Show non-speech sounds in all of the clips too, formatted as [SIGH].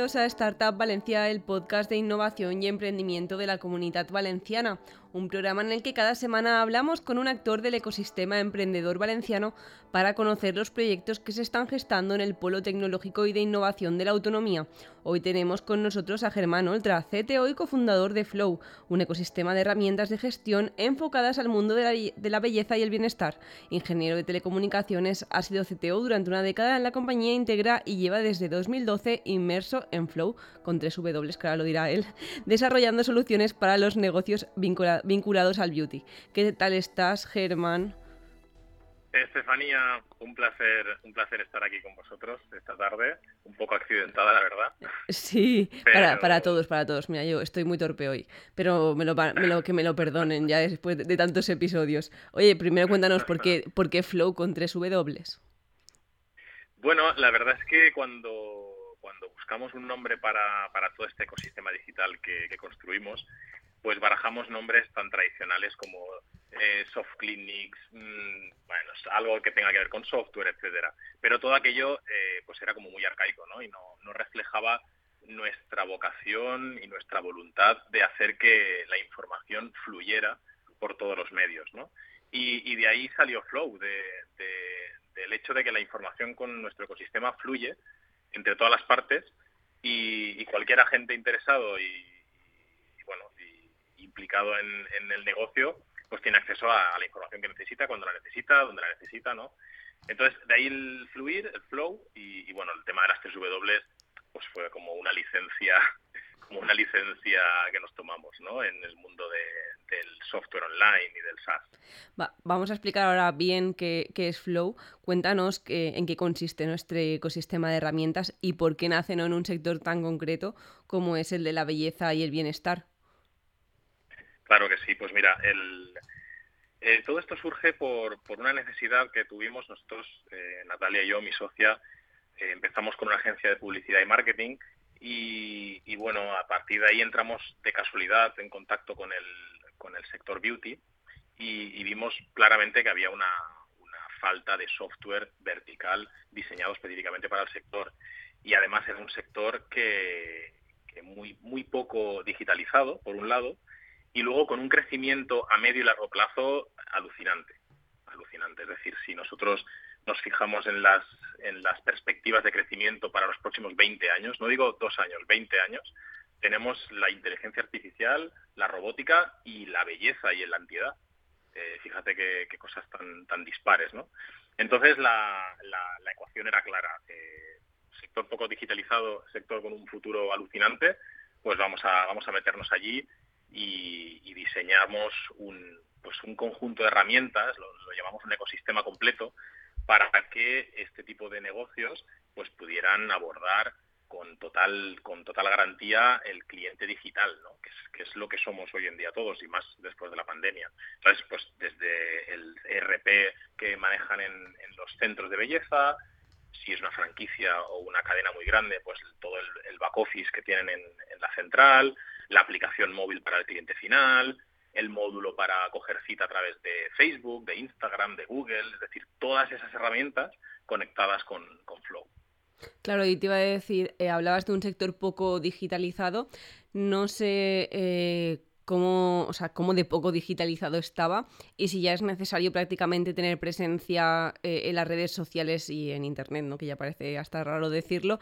Bienvenidos a Startup Valencia, el podcast de innovación y emprendimiento de la comunidad valenciana un programa en el que cada semana hablamos con un actor del ecosistema emprendedor valenciano para conocer los proyectos que se están gestando en el polo tecnológico y de innovación de la autonomía. Hoy tenemos con nosotros a Germán Oltra, CTO y cofundador de Flow, un ecosistema de herramientas de gestión enfocadas al mundo de la, de la belleza y el bienestar. Ingeniero de telecomunicaciones, ha sido CTO durante una década en la compañía Integra y lleva desde 2012 inmerso en Flow, con tres W, que ahora lo dirá él, [LAUGHS] desarrollando soluciones para los negocios vinculados vinculados al beauty. ¿Qué tal estás, Germán? Estefanía, un placer, un placer estar aquí con vosotros esta tarde, un poco accidentada, la verdad. Sí, para, para, todos, para todos. Mira, yo estoy muy torpe hoy, pero me lo, me lo, que me lo perdonen ya después de, tantos episodios. Oye, primero cuéntanos por qué, por qué Flow con tres W. Bueno, la verdad es que cuando, cuando buscamos un nombre para, para todo este ecosistema digital que, construimos, pues barajamos nombres tan tradicionales como eh, soft clinics, mm, bueno, algo que tenga que ver con software, etcétera. Pero todo aquello eh, pues era como muy arcaico, ¿no? Y no, no reflejaba nuestra vocación y nuestra voluntad de hacer que la información fluyera por todos los medios, ¿no? Y, de ahí salió Flow, de, del hecho de que la información con nuestro ecosistema fluye entre todas las partes y, y cualquier agente interesado y, implicado en, el negocio, pues tiene acceso a, la información que necesita, cuando la necesita, donde la necesita, ¿no? Entonces, de ahí el fluir, el flow, y, bueno, el tema de las tres W, pues fue como una licencia, [LAUGHS] como una licencia que nos tomamos, ¿no? En el mundo del software online y del SaaS. vamos a explicar ahora bien qué, es Flow. Cuéntanos en qué consiste nuestro ecosistema de herramientas y por qué nace en un sector tan concreto como es el de la belleza y el bienestar. Claro que sí, pues mira, el, eh, todo esto surge por, por, una necesidad que tuvimos nosotros, eh, Natalia y yo, mi socia, eh, empezamos con una agencia de publicidad y marketing y, bueno, a partir de ahí entramos de casualidad en contacto con el, con el sector beauty y, vimos claramente que había una, falta de software vertical diseñado específicamente para el sector y además era un sector que, que muy, muy poco digitalizado, por un lado, y luego con un crecimiento a medio y largo plazo alucinante, alucinante. Es decir, si nosotros nos fijamos en las, en las perspectivas de crecimiento para los próximos 20 años, no digo dos años, 20 años, tenemos la inteligencia artificial, la robótica y la belleza y la antiedad. Eh, fíjate qué, cosas tan, tan dispares, ¿no? Entonces la, la, ecuación era clara. Eh, sector poco digitalizado, sector con un futuro alucinante, pues vamos a, meternos allí y, diseñamos un, pues un conjunto de herramientas, lo, llamamos un ecosistema completo, para que este tipo de negocios pues pudieran abordar con total con total garantía el cliente digital, ¿no? que, es, que es lo que somos hoy en día todos y más después de la pandemia. Entonces, pues desde el ERP que manejan en, en los centros de belleza, si es una franquicia o una cadena muy grande, pues todo el, el back office que tienen en, en la central, la aplicación móvil para el cliente final, el módulo para coger cita a través de Facebook, de Instagram, de Google, es decir, todas esas herramientas conectadas con, Flow. Claro, y te iba a decir, eh, hablabas de un sector poco digitalizado, no sé eh, cómo, o sea, cómo de poco digitalizado estaba y si ya es necesario prácticamente tener presencia eh, en las redes sociales y en Internet, ¿no? que ya parece hasta raro decirlo,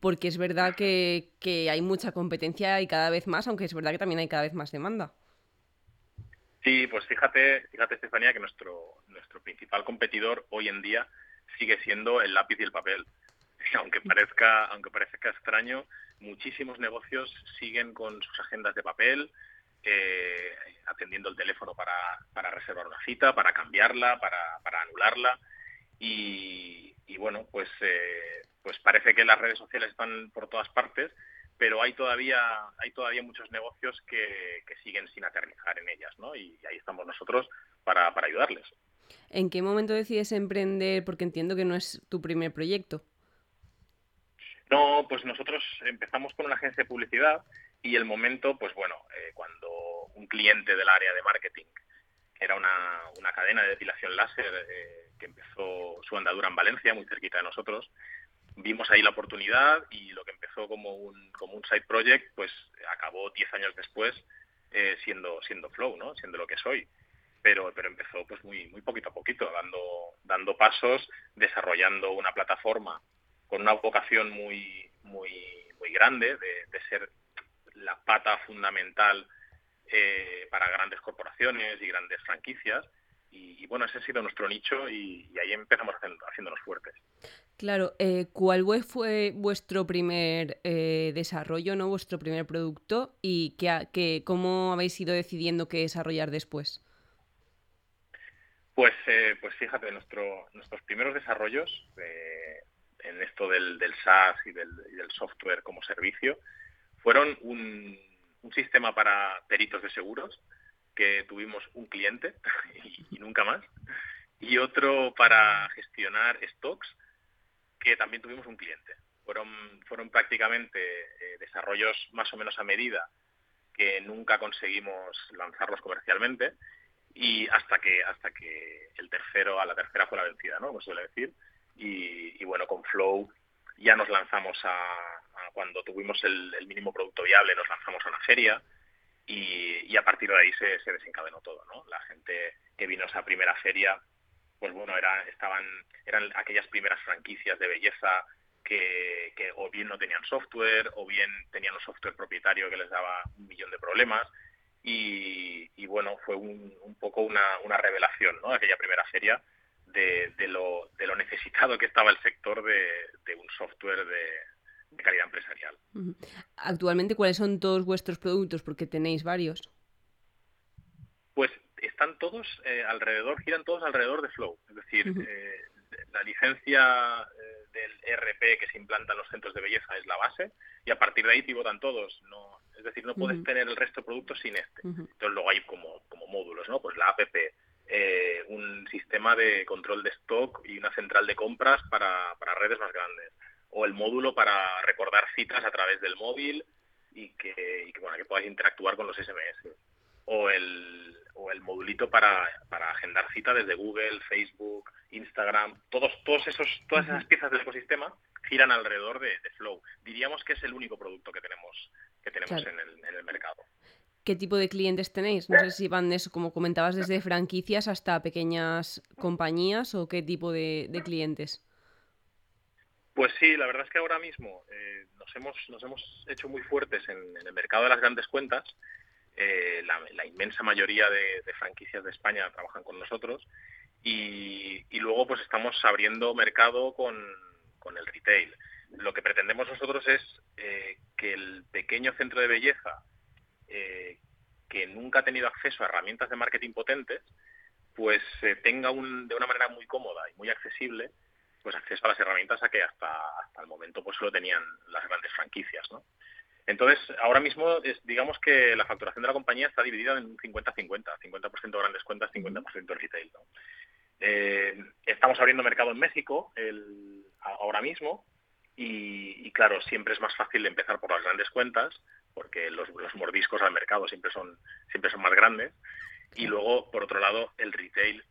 porque es verdad que, hay mucha competencia y cada vez más, aunque es verdad que también hay cada vez más demanda. Sí, pues fíjate, fíjate Estefanía, que nuestro, nuestro principal competidor hoy en día sigue siendo el lápiz y el papel. [LAUGHS] Aunque parezca, aunque parezca extraño, muchísimos negocios siguen con sus agendas de papel, eh, atendiendo el teléfono para, reservar una cita, para cambiarla, para, anularla. Y, y bueno, pues eh, pues parece que las redes sociales están por todas partes, pero hay todavía, hay todavía muchos negocios que, siguen sin aterrizar en ellas, ¿no? Y ahí estamos nosotros para, ayudarles. ¿En qué momento decides emprender? Porque entiendo que no es tu primer proyecto. No, pues nosotros empezamos con una agencia de publicidad y el momento, pues bueno, eh, cuando cliente del área de marketing, que era una, una cadena de depilación láser eh, que empezó su andadura en Valencia, muy cerquita de nosotros. Vimos ahí la oportunidad y lo que empezó como un, como un side project, pues acabó 10 años después eh, siendo, siendo Flow, ¿no? siendo lo que soy. Pero, pero empezó pues muy, muy poquito a poquito, dando, dando pasos, desarrollando una plataforma con una vocación muy, muy, muy grande de, de ser la pata fundamental eh, para grandes corporaciones y grandes franquicias. Y, bueno, ese ha sido nuestro nicho y, ahí empezamos haciendo, haciéndonos fuertes. Claro, eh, ¿cuál fue vuestro primer eh, desarrollo, no vuestro primer producto y qué, cómo habéis ido decidiendo qué desarrollar después? Pues, pues fíjate, nuestro, nuestros primeros desarrollos en esto del, del SaaS y del, software como servicio fueron un, un sistema para peritos de seguros, que tuvimos un cliente [LAUGHS] y, nunca más, y otro para gestionar stocks, que también tuvimos un cliente. Fueron, fueron prácticamente eh, desarrollos más o menos a medida que nunca conseguimos lanzarlos comercialmente y hasta que hasta que el tercero a la tercera fue la vencida, ¿no? Como suele decir. Y bueno, con Flow ya nos lanzamos a, cuando tuvimos el, mínimo producto viable, nos lanzamos a una feria y, a partir de ahí se, desencadenó todo, ¿no? La gente que vino a esa primera feria, pues bueno, era, estaban, eran aquellas primeras franquicias de belleza que, o bien no tenían software o bien tenían un software propietario que les daba un millón de problemas y, bueno, fue un, poco una, una revelación, ¿no? Aquella primera feria de, de, lo, de lo necesitado que estaba el sector de, un software de, calidad empresarial. Actualmente, ¿cuáles son todos vuestros productos? Porque tenéis varios. Pues están todos eh, alrededor, giran todos alrededor de Flow. Es decir, eh, la licencia eh, del ERP que se implanta en los centros de belleza es la base y a partir de ahí pivotan todos. No, es decir, no puedes tener el resto de productos sin este. Entonces luego hay como, como módulos, ¿no? Pues la app, eh, un sistema de control de stock y una central de compras para, para redes más grandes. O el módulo para recordar citas a través del móvil y que, y que, bueno, que puedas interactuar con los SMS. O el, o el modulito para, para agendar cita desde Google, Facebook, Instagram. Todos, todos esos, todas esas piezas del ecosistema giran alrededor de, Flow. Diríamos que es el único producto que tenemos, que tenemos en, el, en el mercado qué tipo de clientes tenéis. No sé si van eso, como comentabas, desde franquicias hasta pequeñas compañías o qué tipo de, clientes. Pues sí, la verdad es que ahora mismo eh, nos, hemos, nos hemos hecho muy fuertes en, el mercado de las grandes cuentas. Eh, la, inmensa mayoría de, franquicias de España trabajan con nosotros y, luego pues estamos abriendo mercado con, con, el retail. Lo que pretendemos nosotros es eh, que el pequeño centro de belleza eh, que nunca ha tenido acceso a herramientas de marketing potentes, pues eh, tenga un, de una manera muy cómoda y muy accesible pues acceso a las herramientas a que hasta, hasta el momento pues solo tenían las grandes franquicias, ¿no? Entonces, ahora mismo es, digamos que la facturación de la compañía está dividida en un 50-50, 50%, grandes cuentas, 50% retail. Eh, estamos abriendo mercado en México ahora mismo y, claro, siempre es más fácil empezar por las grandes cuentas porque los, mordiscos al mercado siempre son, siempre son más grandes. Y luego, por otro lado, el retail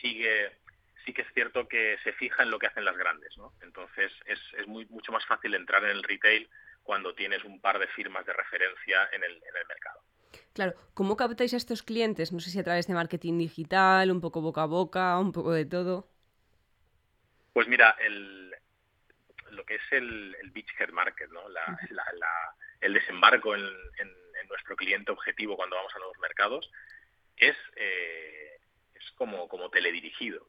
sigue, sí que es cierto que se fija en lo que hacen las grandes, ¿no? Entonces es, es muy, mucho más fácil entrar en el retail cuando tienes un par de firmas de referencia en el, en el mercado. Claro, ¿cómo captáis a estos clientes? No sé si a través de marketing digital, un poco boca a boca, un poco de todo. Pues mira, el, lo que es el, el beachhead market, ¿no? la, el desembarco en, nuestro cliente objetivo cuando vamos a nuevos mercados es, eh, es como, como teledirigido.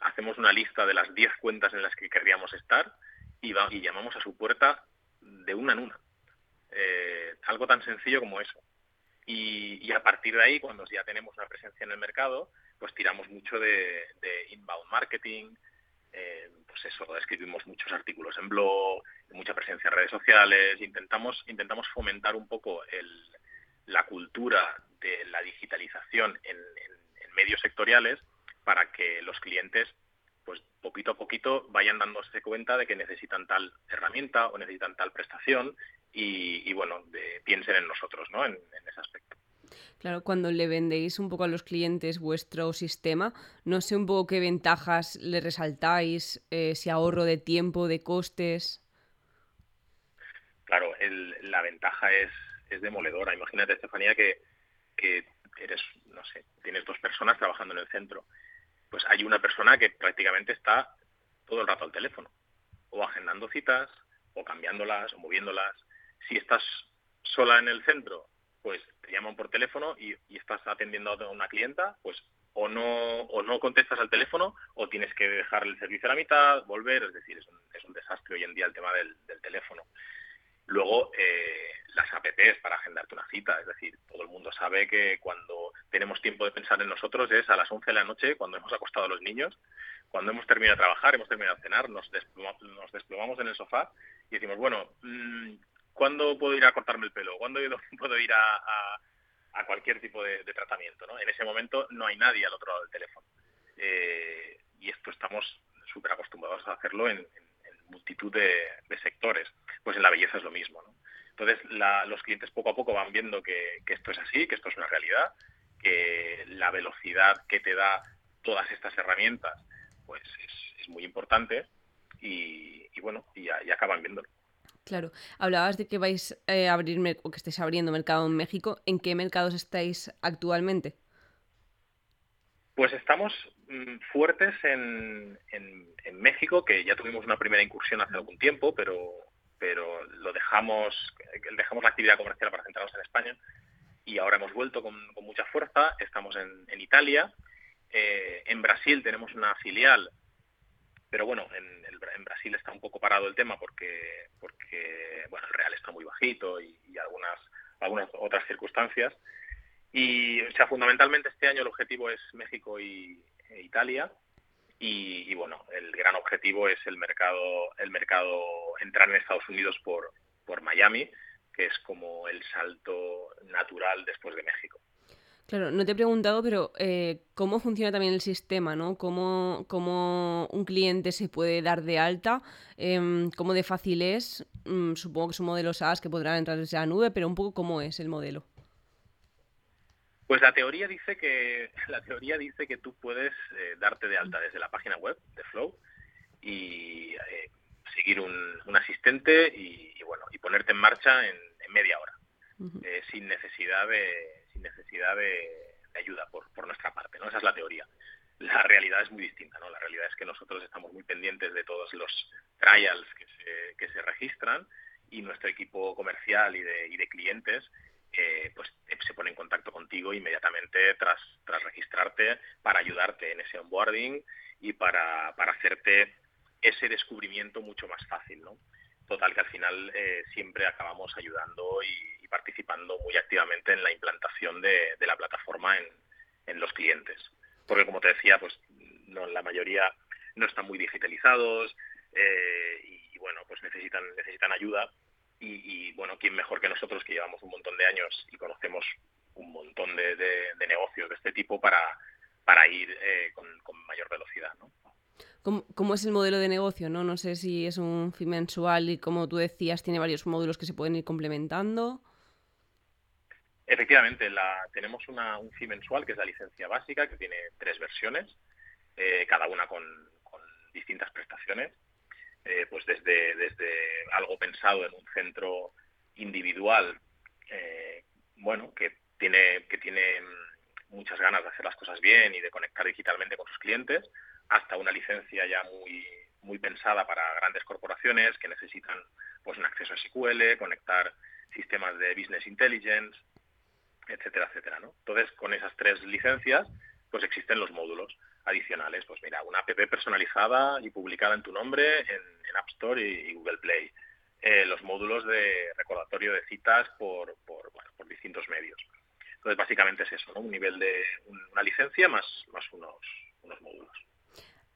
Hacemos una lista de las 10 cuentas en las que querríamos estar y, y llamamos a su puerta de una en una. Eh, algo tan sencillo como eso. Y, a partir de ahí, cuando ya tenemos una presencia en el mercado, pues tiramos mucho de inbound marketing, eh, pues eso, escribimos muchos artículos en blog, mucha presencia en redes sociales, intentamos, intentamos fomentar un poco la cultura de la digitalización en, medios sectoriales para que los clientes pues poquito a poquito vayan dándose cuenta de que necesitan tal herramienta o necesitan tal prestación y, bueno, piensen en nosotros, ¿no? En, ese aspecto. Claro, cuando le vendéis un poco a los clientes vuestro sistema, no sé un poco qué ventajas le resaltáis, eh, si ahorro de tiempo, de costes. Claro, la ventaja es, es demoledora. Imagínate, Estefanía, que, que eres, no sé, tienes dos personas trabajando en el centro. Pues hay una persona que prácticamente está todo el rato al teléfono, o agendando citas, o cambiándolas, o moviéndolas. Si estás sola en el centro, pues te llaman por teléfono y, estás atendiendo a una clienta, pues o no, o no contestas al teléfono o tienes que dejar el servicio a la mitad, volver, es decir, es un, es un desastre hoy en día el tema del, teléfono. Luego, eh, las apps para agendarte una cita, es decir, todo el mundo sabe que cuando tenemos tiempo de pensar en nosotros es a las 11 de la noche, cuando hemos acostado a los niños, cuando hemos terminado de trabajar, hemos terminado de cenar, nos desplomamos, nos desplomamos en el sofá y decimos, bueno, mmm, ¿cuándo puedo ir a cortarme el pelo? ¿Cuándo [LAUGHS] puedo ir a, cualquier tipo de, tratamiento? ¿no? En ese momento no hay nadie al otro lado del teléfono. Eh, y esto estamos súper acostumbrados a hacerlo en, multitud de, sectores. Pues en la belleza es lo mismo. ¿no? Entonces, los clientes poco a poco van viendo que, esto es así, que esto es una realidad, que la velocidad que te da todas estas herramientas pues es, muy importante y, bueno, y, y acaban viéndolo. Claro, hablabas de que vais eh, a abrir o que estáis abriendo mercado en México. ¿En qué mercados estáis actualmente? Pues estamos mm, fuertes en, en, México, que ya tuvimos una primera incursión hace algún tiempo, pero, pero lo dejamos, dejamos la actividad comercial para centrarnos en España y ahora hemos vuelto con, mucha fuerza. Estamos en, en Italia. Eh, en Brasil tenemos una filial pero bueno, en, Brasil está un poco parado el tema porque, porque bueno, el real está muy bajito y, algunas, algunas otras circunstancias. Y, o sea, fundamentalmente este año el objetivo es México y e Italia. Y, bueno, el gran objetivo es el mercado, el mercado entrar en Estados Unidos por, por Miami, que es como el salto natural después de México. Claro, no te he preguntado, pero eh, ¿cómo funciona también el sistema? ¿no? ¿Cómo, ¿Cómo, un cliente se puede dar de alta? Eh, ¿Cómo de fácil es? Mm, supongo que son modelos SaaS que podrán entrar desde la nube, pero un poco cómo es el modelo. Pues la teoría dice que [LAUGHS] la teoría dice que tú puedes eh, darte de alta desde la página web de Flow y eh, seguir un, asistente y, bueno y ponerte en marcha en, media hora sin necesidad de necesidad de, ayuda por, por, nuestra parte, ¿no? Esa es la teoría. La realidad es muy distinta, ¿no? La realidad es que nosotros estamos muy pendientes de todos los trials que se, que se registran y nuestro equipo comercial y de, y de clientes eh, pues se pone en contacto contigo inmediatamente tras, tras registrarte para ayudarte en ese onboarding y para, para hacerte ese descubrimiento mucho más fácil, ¿no? Total, que al final eh, siempre acabamos ayudando y, participando muy activamente en la implantación de, la plataforma en, los clientes. Porque, como te decía, pues no, la mayoría no están muy digitalizados eh, y, bueno, pues necesitan, necesitan ayuda. Y, bueno, ¿quién mejor que nosotros que llevamos un montón de años y conocemos un montón de, negocios de este tipo para, para ir eh, con, mayor velocidad, ¿no? ¿Cómo, es el modelo de negocio? ¿no? no sé si es un fee mensual y como tú decías, tiene varios módulos que se pueden ir complementando. Efectivamente, la, tenemos una, un fee mensual que es la licencia básica, que tiene tres versiones, eh, cada una con, distintas prestaciones. Eh, pues desde, desde algo pensado en un centro individual, eh, bueno, que tiene, que tiene muchas ganas de hacer las cosas bien y de conectar digitalmente con sus clientes, hasta una licencia ya muy, muy pensada para grandes corporaciones que necesitan pues un acceso a SQL, conectar sistemas de business intelligence, etcétera, etcétera, ¿no? Entonces, con esas tres licencias, pues existen los módulos adicionales. Pues mira, una app personalizada y publicada en tu nombre en, App Store y, Google Play. Eh, los módulos de recordatorio de citas por, por, por distintos medios. Entonces, básicamente es eso, ¿no? Un nivel de una licencia más, más unos, unos módulos.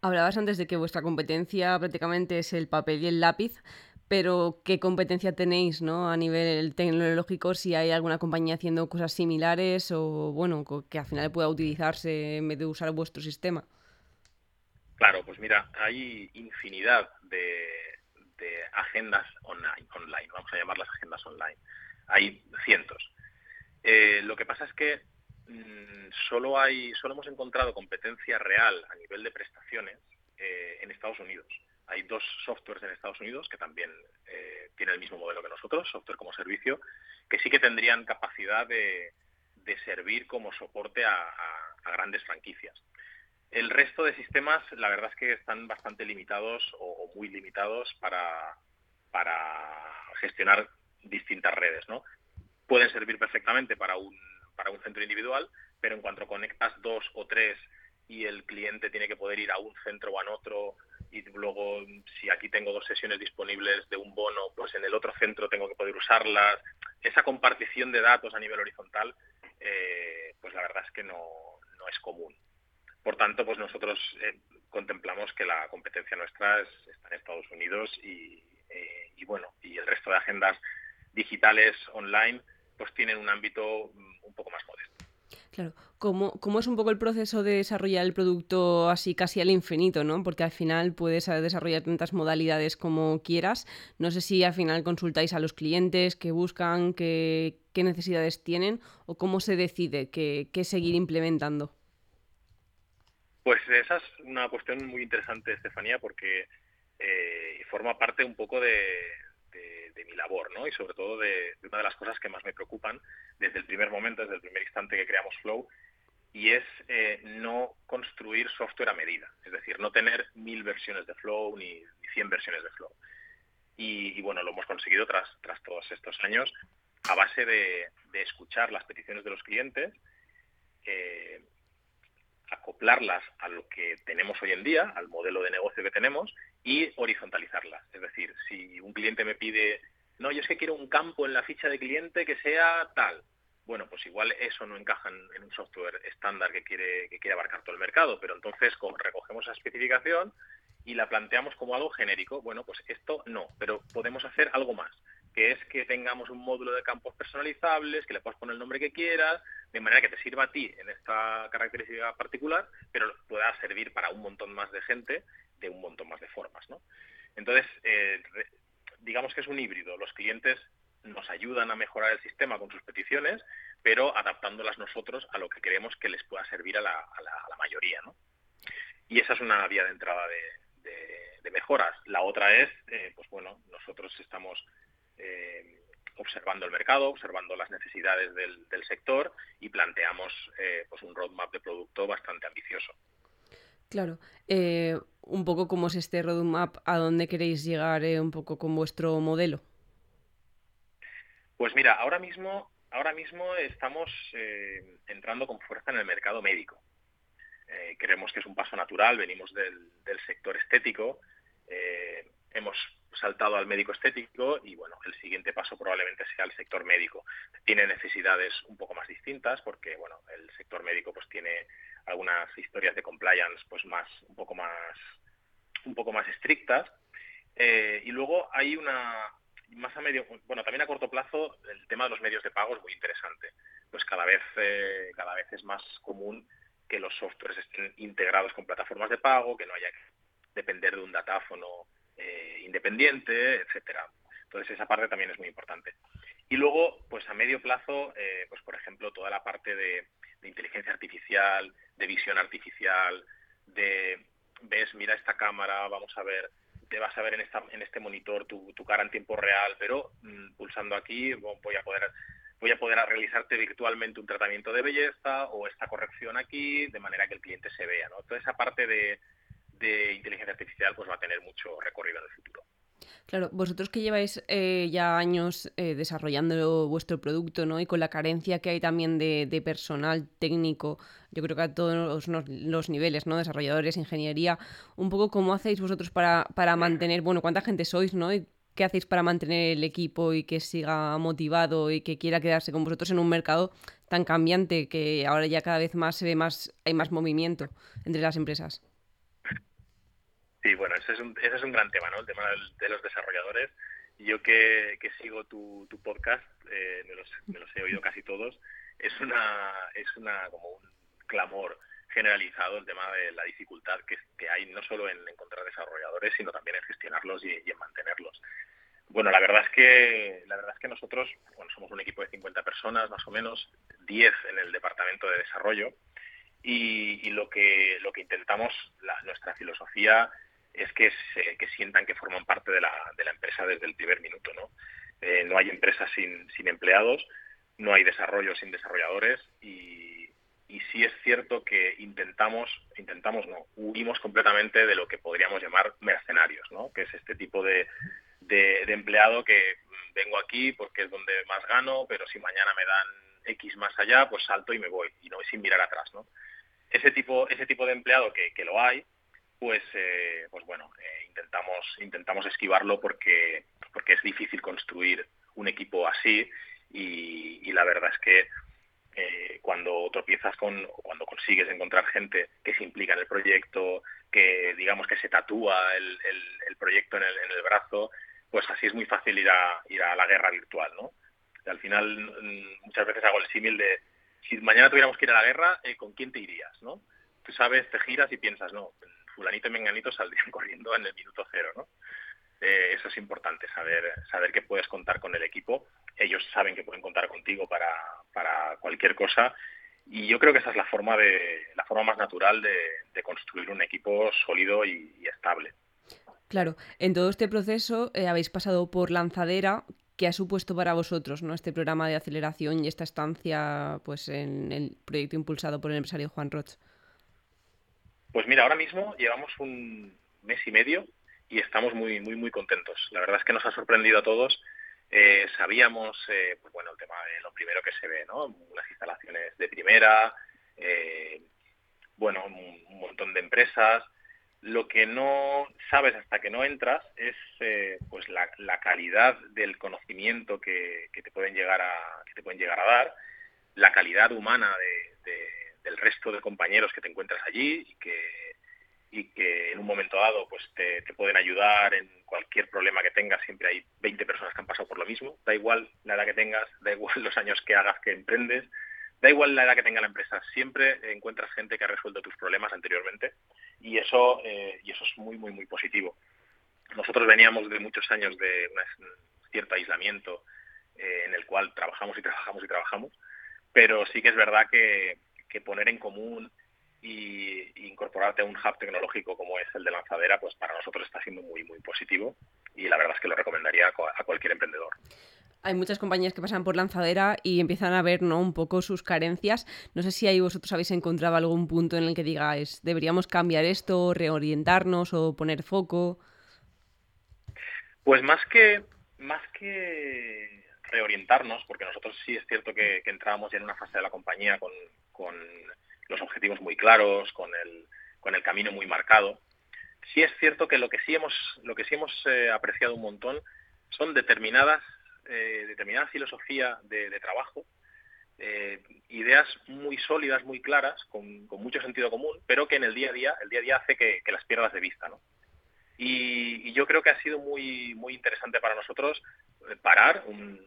Hablabas antes de que vuestra competencia prácticamente es el papel y el lápiz, pero ¿qué competencia tenéis ¿no? a nivel tecnológico? Si hay alguna compañía haciendo cosas similares o bueno, que al final pueda utilizarse en vez de usar vuestro sistema. Claro, pues mira, hay infinidad de, agendas online, online, vamos a llamarlas agendas online. Hay cientos. Eh, lo que pasa es que mm, solo hay, solo hemos encontrado competencia real a nivel de prestaciones eh, en Estados Unidos. Hay dos softwares en Estados Unidos que también eh, tienen el mismo modelo que nosotros, software como servicio, que sí que tendrían capacidad de, servir como soporte a, grandes franquicias. El resto de sistemas, la verdad es que están bastante limitados o, muy limitados para, para gestionar distintas redes, ¿no? Pueden servir perfectamente para un, para un centro individual, pero en cuanto conectas dos o tres y el cliente tiene que poder ir a un centro o a otro y luego si aquí tengo dos sesiones disponibles de un bono, pues en el otro centro tengo que poder usarlas. Esa compartición de datos a nivel horizontal, eh, pues la verdad es que no, no, es común. Por tanto, pues nosotros eh, contemplamos que la competencia nuestra está en Estados Unidos y, eh, y bueno, y el resto de agendas digitales online pues tienen un ámbito mm, un poco más modesto. Claro, ¿Cómo, ¿cómo, es un poco el proceso de desarrollar el producto así casi al infinito, ¿no? Porque al final puedes desarrollar tantas modalidades como quieras. No sé si al final consultáis a los clientes, qué buscan, qué, qué necesidades tienen o cómo se decide qué, qué seguir implementando. Pues esa es una cuestión muy interesante, Estefanía, porque eh, forma parte un poco de, de, mi labor, ¿no? Y sobre todo de, una de las cosas que más me preocupan desde el primer momento, desde el primer instante que creamos Flow, y es eh, no construir software a medida, es decir, no tener mil versiones de Flow ni, cien versiones de Flow. Y, bueno, lo hemos conseguido tras, tras todos estos años a base de, escuchar las peticiones de los clientes, eh, acoplarlas a lo que tenemos hoy en día, al modelo de negocio que tenemos y horizontalizarlas. Es decir, si un cliente me pide, no, yo es que quiero un campo en la ficha de cliente que sea tal. Bueno, pues igual eso no encaja en, un software estándar que quiere, que quiere abarcar todo el mercado, pero entonces recogemos esa especificación y la planteamos como algo genérico. Bueno, pues esto no, pero podemos hacer algo más que es que tengamos un módulo de campos personalizables, que le puedas poner el nombre que quieras, de manera que te sirva a ti en esta característica particular, pero pueda servir para un montón más de gente de un montón más de formas. ¿no? Entonces, eh, digamos que es un híbrido. Los clientes nos ayudan a mejorar el sistema con sus peticiones, pero adaptándolas nosotros a lo que queremos que les pueda servir a la, mayoría. ¿no? Y esa es una vía de entrada de, mejoras. La otra es, eh, pues bueno, nosotros estamos eh, observando el mercado, observando las necesidades del, sector y planteamos eh, pues un roadmap de producto bastante ambicioso. Claro. Eh, un poco cómo es este roadmap, a dónde queréis llegar un poco con vuestro modelo. Pues mira, ahora mismo, ahora mismo estamos entrando con fuerza en el mercado médico. creemos que es un paso natural, venimos del, del sector estético, hemos saltado al médico estético y bueno, el siguiente paso probablemente sea el sector médico. Tiene necesidades un poco más distintas porque bueno, el sector médico pues tiene algunas historias de compliance pues más un poco más un poco más estrictas eh, y luego hay una más a medio bueno también a corto plazo el tema de los medios de pago es muy interesante pues cada vez eh, cada vez es más común que los softwares estén integrados con plataformas de pago que no haya que depender de un datáfono eh, independiente, etcétera. Entonces esa parte también es muy importante. Y luego, pues a medio plazo, eh, pues por ejemplo, toda la parte de, inteligencia artificial, de visión artificial, de ves, mira esta cámara, vamos a ver, te vas a ver en, esta, en este monitor tu, cara en tiempo real, pero mm, pulsando aquí voy a poder voy a poder realizarte virtualmente un tratamiento de belleza o esta corrección aquí, de manera que el cliente se vea. ¿no? Toda esa parte de, de inteligencia artificial pues va a tener mucho recorrido en el futuro. Claro, vosotros que lleváis eh, ya años eh, desarrollando vuestro producto, ¿no? Y con la carencia que hay también de, personal técnico, yo creo que a todos los, niveles, ¿no? Desarrolladores, ingeniería, un poco cómo hacéis vosotros para, para mantener, bueno, cuánta gente sois, ¿no? Y qué hacéis para mantener el equipo y que siga motivado y que quiera quedarse con vosotros en un mercado tan cambiante que ahora ya cada vez más se ve más, hay más movimiento entre las empresas. Sí, bueno, ese es un, ese es un gran tema, ¿no? El tema de los desarrolladores. Yo que, sigo tu, podcast, eh, me, los, he oído casi todos, es una, es una como un clamor generalizado el tema de la dificultad que, hay no solo en encontrar desarrolladores, sino también en gestionarlos y, en mantenerlos. Bueno, la verdad es que la verdad es que nosotros bueno, somos un equipo de 50 personas más o menos, 10 en el departamento de desarrollo y, lo que lo que intentamos, nuestra filosofía es que, se, que sientan que forman parte de la, de la empresa desde el primer minuto, ¿no? Eh, no hay empresas sin, sin empleados, no hay desarrollo sin desarrolladores y, y sí es cierto que intentamos, intentamos no, huimos completamente de lo que podríamos llamar mercenarios, ¿no? Que es este tipo de, de, empleado que vengo aquí porque es donde más gano, pero si mañana me dan X más allá, pues salto y me voy, y no sin mirar atrás, ¿no? Ese tipo, ese tipo de empleado que, que lo hay, pues, eh, pues bueno, eh, intentamos, intentamos esquivarlo porque, porque es difícil construir un equipo así y, la verdad es que eh, cuando tropiezas con, cuando consigues encontrar gente que se implica en el proyecto, que digamos que se tatúa el, el, proyecto en el, en el brazo, pues así es muy fácil ir a, ir a la guerra virtual, ¿no? al final mm, muchas veces hago el símil de si mañana tuviéramos que ir a la guerra, eh, ¿con quién te irías, no? Tú sabes, te giras y piensas, no, fulanito y menganito saldrían [LAUGHS] corriendo en el minuto cero, ¿no? Eh, eso es importante, saber, saber que puedes contar con el equipo. Ellos saben que pueden contar contigo para, para cualquier cosa. Y yo creo que esa es la forma de la forma más natural de, construir un equipo sólido y estable. Claro, en todo este proceso eh, habéis pasado por lanzadera. ¿Qué ha supuesto para vosotros ¿no? este programa de aceleración y esta estancia pues, en el proyecto impulsado por el empresario Juan Roch? Pues mira, ahora mismo llevamos un mes y medio y estamos muy, muy, muy contentos. La verdad es que nos ha sorprendido a todos. Eh, sabíamos, eh, pues bueno, el tema de lo primero que se ve, ¿no? Las instalaciones de primera, bueno, un montón de empresas, lo que no sabes hasta que no entras es eh, pues la, calidad del conocimiento que, te pueden llegar a que te pueden llegar a dar la calidad humana del resto de compañeros que te encuentras allí y que y que en un momento dado pues te, pueden ayudar en cualquier problema que tengas. Siempre hay 20 personas que han pasado por lo mismo. Da igual la edad que tengas da igual los años que hagas que emprendes da igual la edad que tenga la empresa, siempre encuentras gente que ha resuelto tus problemas anteriormente y eso, eh, y eso es muy, muy, muy positivo. Nosotros veníamos de muchos años de un cierto aislamiento eh, en el cual trabajamos y trabajamos y trabajamos, pero sí que es verdad que, poner en común y, incorporarte a un hub tecnológico como es el de Lanzadera, pues para nosotros está siendo muy, muy positivo y la verdad es que lo recomendaría a cualquier emprendedor hay muchas compañías que pasan por lanzadera y empiezan a ver ¿no? un poco sus carencias. No sé si ahí vosotros habéis encontrado algún punto en el que digáis, deberíamos cambiar esto, reorientarnos o poner foco. Pues más que, más que reorientarnos, porque nosotros sí es cierto que, entrábamos ya en una fase de la compañía con, los objetivos muy claros, con el, con el camino muy marcado. Sí es cierto que lo que sí hemos, lo que sí hemos eh, apreciado un montón son determinadas eh, determinada filosofía de, trabajo, eh, ideas muy sólidas, muy claras, con, mucho sentido común, pero que en el día a día, el día a día hace que, las pierdas de vista, ¿no? Y, yo creo que ha sido muy, muy interesante para nosotros eh, parar un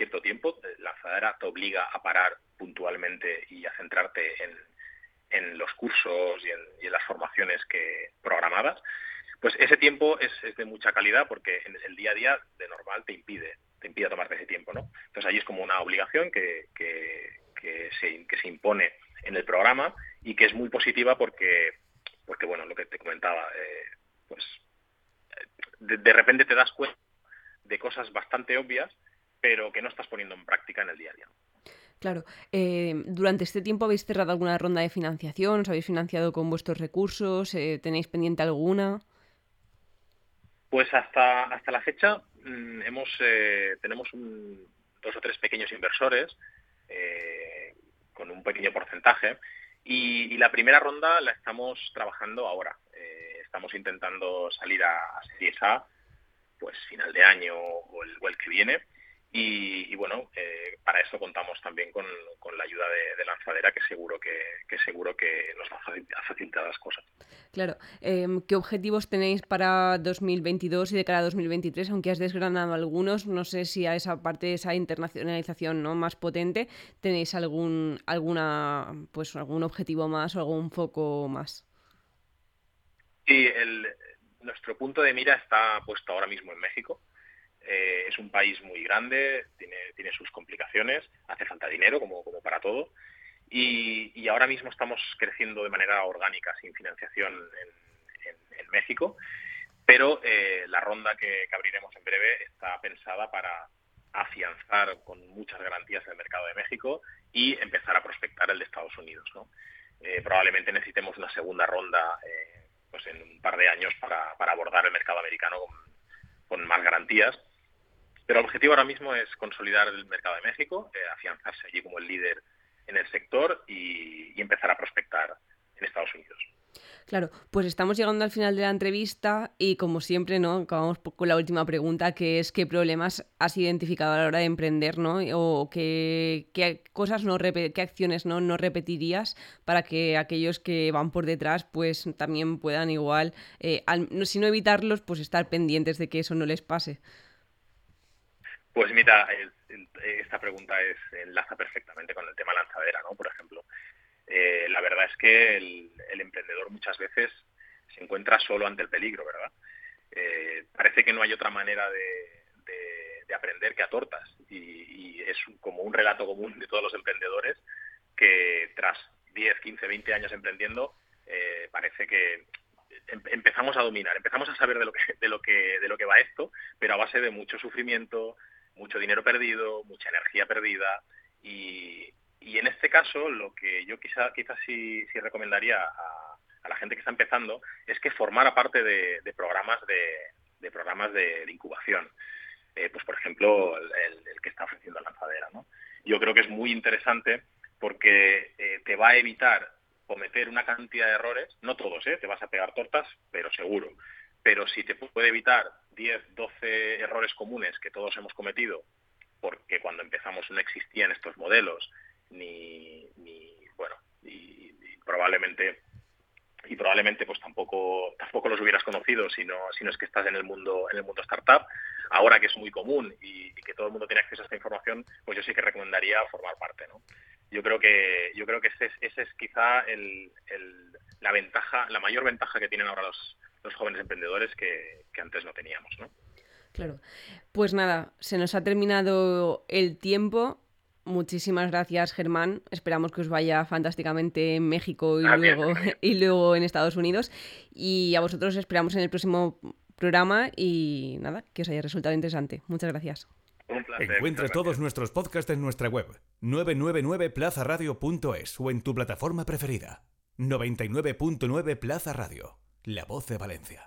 cierto tiempo. La lanzadera te obliga a parar puntualmente y a centrarte en, en los cursos y en, y en, las formaciones que programadas. Pues ese tiempo es, es, de mucha calidad porque en el día a día de normal te impide te impide tomarte ese tiempo, ¿no? Entonces allí es como una obligación que, que, se, que se impone en el programa y que es muy positiva porque, porque bueno, lo que te comentaba, eh, pues de, repente te das cuenta de cosas bastante obvias, pero que no estás poniendo en práctica en el día a día. Claro. Eh, ¿Durante este tiempo habéis cerrado alguna ronda de financiación? ¿Os habéis financiado con vuestros recursos? Eh, ¿Tenéis pendiente alguna? Pues hasta, hasta la fecha mm, hemos, eh, tenemos dos o tres pequeños inversores eh, con un pequeño porcentaje y, la primera ronda la estamos trabajando ahora. Estamos intentando salir a, a Series A pues final de año o el, o el que viene y, bueno, eh, para eso contamos también con, la ayuda de, Lanzadera, que seguro que, seguro que nos va a facilitar las cosas. Claro. Em, ¿Qué objetivos tenéis para 2022 y de cara a 2023? Aunque has desgranado algunos, no sé si a esa parte, esa internacionalización ¿no? más potente, tenéis algún, alguna, pues, algún objetivo más o algún foco más. Sí, nuestro punto de mira está puesto ahora mismo en México Eh, es un país muy grande, tiene, tiene sus complicaciones, hace falta dinero como, como para todo. Y, ahora mismo estamos creciendo de manera orgánica, sin financiación en, México. Pero eh, la ronda que, abriremos en breve está pensada para afianzar con muchas garantías el mercado de México y empezar a prospectar el de Estados Unidos. ¿no? Eh, probablemente necesitemos una segunda ronda eh, pues en un par de años para, para abordar el mercado americano con, más garantías. Pero el objetivo ahora mismo es consolidar el mercado de México, eh, afianzarse allí como el líder en el sector y, empezar a prospectar en Estados Unidos. Claro, pues estamos llegando al final de la entrevista y como siempre, ¿no? Acabamos con la última pregunta, que es qué problemas has identificado a la hora de emprender, ¿no? O qué, cosas no qué acciones ¿no? no repetirías para que aquellos que van por detrás pues también puedan igual, eh, si no evitarlos, pues estar pendientes de que eso no les pase. Pues mira, esta pregunta es enlaza perfectamente con el tema lanzadera, ¿no? Por ejemplo. Eh, la verdad es que el, emprendedor muchas veces se encuentra solo ante el peligro, ¿verdad? Eh, parece que no hay otra manera de, aprender que a tortas y, es como un relato común de todos los emprendedores que tras 10, 15, 20 años emprendiendo eh, parece que em, empezamos a dominar, empezamos a saber de lo que de lo que de lo que va esto, pero a base de mucho sufrimiento, mucho dinero perdido, mucha energía perdida y, y en este caso, lo que yo quizá, quizás sí, recomendaría a, la gente que está empezando es que formara parte de, programas de, programas de, incubación. Eh, pues por ejemplo, el, que está ofreciendo lanzadera. ¿no? Yo creo que es muy interesante porque eh, te va a evitar cometer una cantidad de errores, no todos, ¿eh? te vas a pegar tortas, pero seguro. Pero si te puede evitar 10, 12 errores comunes que todos hemos cometido, porque cuando empezamos no existían estos modelos, ni, ni bueno, y, probablemente y probablemente pues tampoco tampoco los hubieras conocido si no, si no es que estás en el mundo en el mundo startup ahora que es muy común y, que todo el mundo tiene acceso a esta información pues yo sí que recomendaría formar parte no yo creo que yo creo que ese es, ese es quizá el, la ventaja la mayor ventaja que tienen ahora los, los jóvenes emprendedores que, que antes no teníamos no claro pues nada se nos ha terminado el tiempo Muchísimas gracias, Germán. Esperamos que os vaya fantásticamente en México y, luego, [LAUGHS] y luego en Estados Unidos. Y a vosotros esperamos en el próximo programa y nada, que os haya resultado interesante. Muchas gracias. Encuentra todos nuestros podcasts en nuestra web 999plazaradio.es o en tu plataforma preferida. 99.9 Plaza Radio, la voz de Valencia.